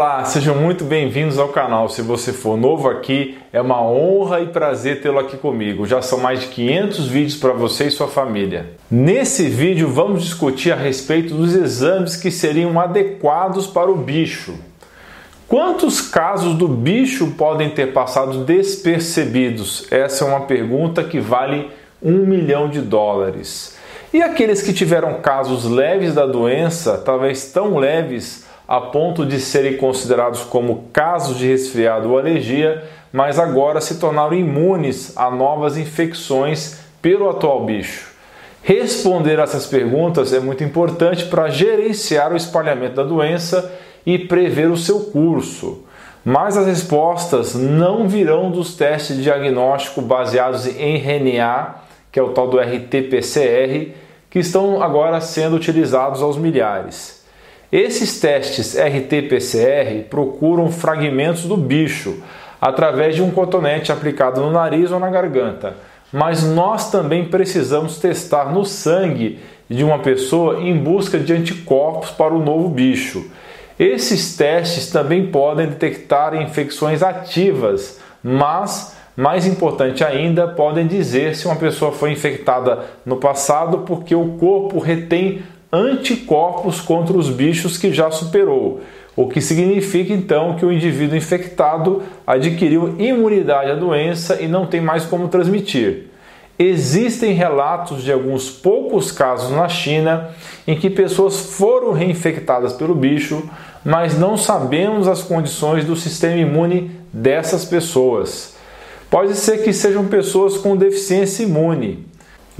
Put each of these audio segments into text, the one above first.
Olá, sejam muito bem-vindos ao canal. Se você for novo aqui, é uma honra e prazer tê-lo aqui comigo. Já são mais de 500 vídeos para você e sua família. Nesse vídeo vamos discutir a respeito dos exames que seriam adequados para o bicho. Quantos casos do bicho podem ter passado despercebidos? Essa é uma pergunta que vale um milhão de dólares. E aqueles que tiveram casos leves da doença, talvez tão leves a ponto de serem considerados como casos de resfriado ou alergia, mas agora se tornaram imunes a novas infecções pelo atual bicho. Responder essas perguntas é muito importante para gerenciar o espalhamento da doença e prever o seu curso. Mas as respostas não virão dos testes de diagnóstico baseados em RNA, que é o tal do RT-PCR, que estão agora sendo utilizados aos milhares. Esses testes RT-PCR procuram fragmentos do bicho através de um cotonete aplicado no nariz ou na garganta, mas nós também precisamos testar no sangue de uma pessoa em busca de anticorpos para o novo bicho. Esses testes também podem detectar infecções ativas, mas mais importante ainda, podem dizer se uma pessoa foi infectada no passado porque o corpo retém anticorpos contra os bichos que já superou, o que significa então que o indivíduo infectado adquiriu imunidade à doença e não tem mais como transmitir. Existem relatos de alguns poucos casos na China em que pessoas foram reinfectadas pelo bicho, mas não sabemos as condições do sistema imune dessas pessoas. Pode ser que sejam pessoas com deficiência imune,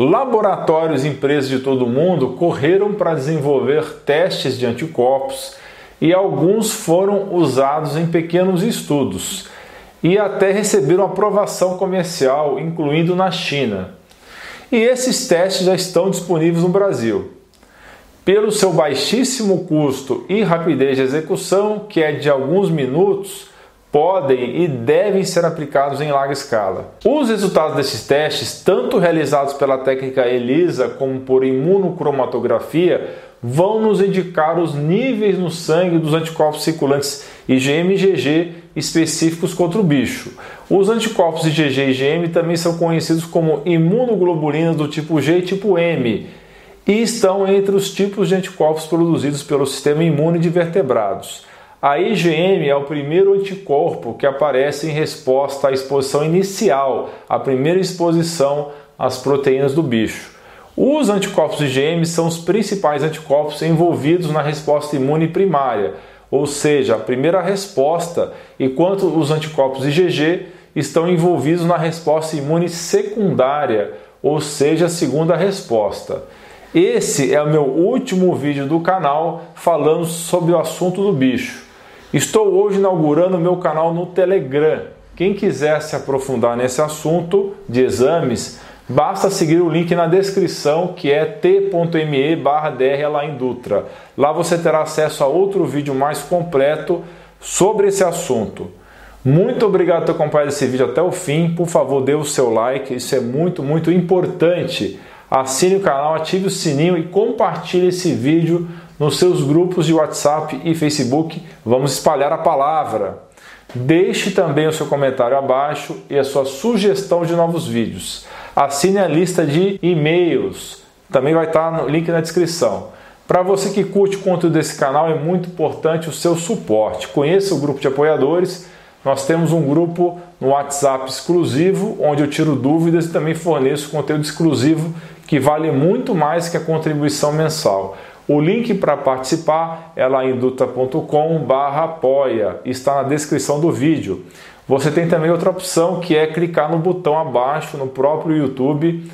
Laboratórios e empresas de todo o mundo correram para desenvolver testes de anticorpos e alguns foram usados em pequenos estudos e até receberam aprovação comercial, incluindo na China. E esses testes já estão disponíveis no Brasil. Pelo seu baixíssimo custo e rapidez de execução, que é de alguns minutos, podem e devem ser aplicados em larga escala. Os resultados desses testes, tanto realizados pela técnica ELISA como por imunocromatografia, vão nos indicar os níveis no sangue dos anticorpos circulantes IgM e IgG específicos contra o bicho. Os anticorpos IgG e IgM também são conhecidos como imunoglobulinas do tipo G e tipo M e estão entre os tipos de anticorpos produzidos pelo sistema imune de vertebrados. A IgM é o primeiro anticorpo que aparece em resposta à exposição inicial, a primeira exposição às proteínas do bicho. Os anticorpos IgM são os principais anticorpos envolvidos na resposta imune primária, ou seja, a primeira resposta, enquanto os anticorpos IgG estão envolvidos na resposta imune secundária, ou seja, a segunda resposta. Esse é o meu último vídeo do canal falando sobre o assunto do bicho. Estou hoje inaugurando meu canal no Telegram. Quem quiser se aprofundar nesse assunto de exames, basta seguir o link na descrição que é t.me barra Dutra. Lá você terá acesso a outro vídeo mais completo sobre esse assunto. Muito obrigado por acompanhar esse vídeo até o fim. Por favor, dê o seu like, isso é muito, muito importante. Assine o canal, ative o sininho e compartilhe esse vídeo nos seus grupos de WhatsApp e Facebook. Vamos espalhar a palavra. Deixe também o seu comentário abaixo e a sua sugestão de novos vídeos. Assine a lista de e-mails, também vai estar no link na descrição. Para você que curte o conteúdo desse canal, é muito importante o seu suporte. Conheça o grupo de apoiadores. Nós temos um grupo no WhatsApp exclusivo, onde eu tiro dúvidas e também forneço conteúdo exclusivo que vale muito mais que a contribuição mensal. O link para participar é lá em duta.com/apoia, está na descrição do vídeo. Você tem também outra opção que é clicar no botão abaixo no próprio YouTube,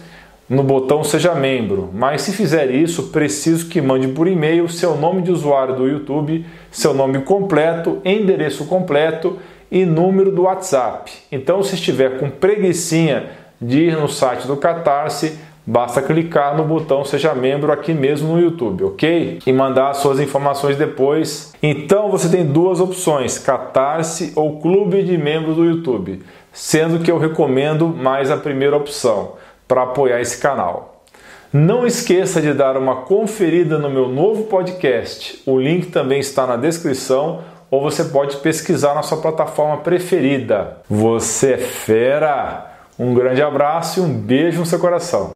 no botão seja membro. Mas se fizer isso, preciso que mande por e-mail seu nome de usuário do YouTube, seu nome completo, endereço completo e número do WhatsApp. Então, se estiver com preguiçinha de ir no site do Catarse, Basta clicar no botão Seja Membro aqui mesmo no YouTube, ok? E mandar suas informações depois. Então você tem duas opções: Catarse ou Clube de Membro do YouTube, sendo que eu recomendo mais a primeira opção para apoiar esse canal. Não esqueça de dar uma conferida no meu novo podcast. O link também está na descrição. ou você pode pesquisar na sua plataforma preferida. Você é fera! Um grande abraço e um beijo no seu coração.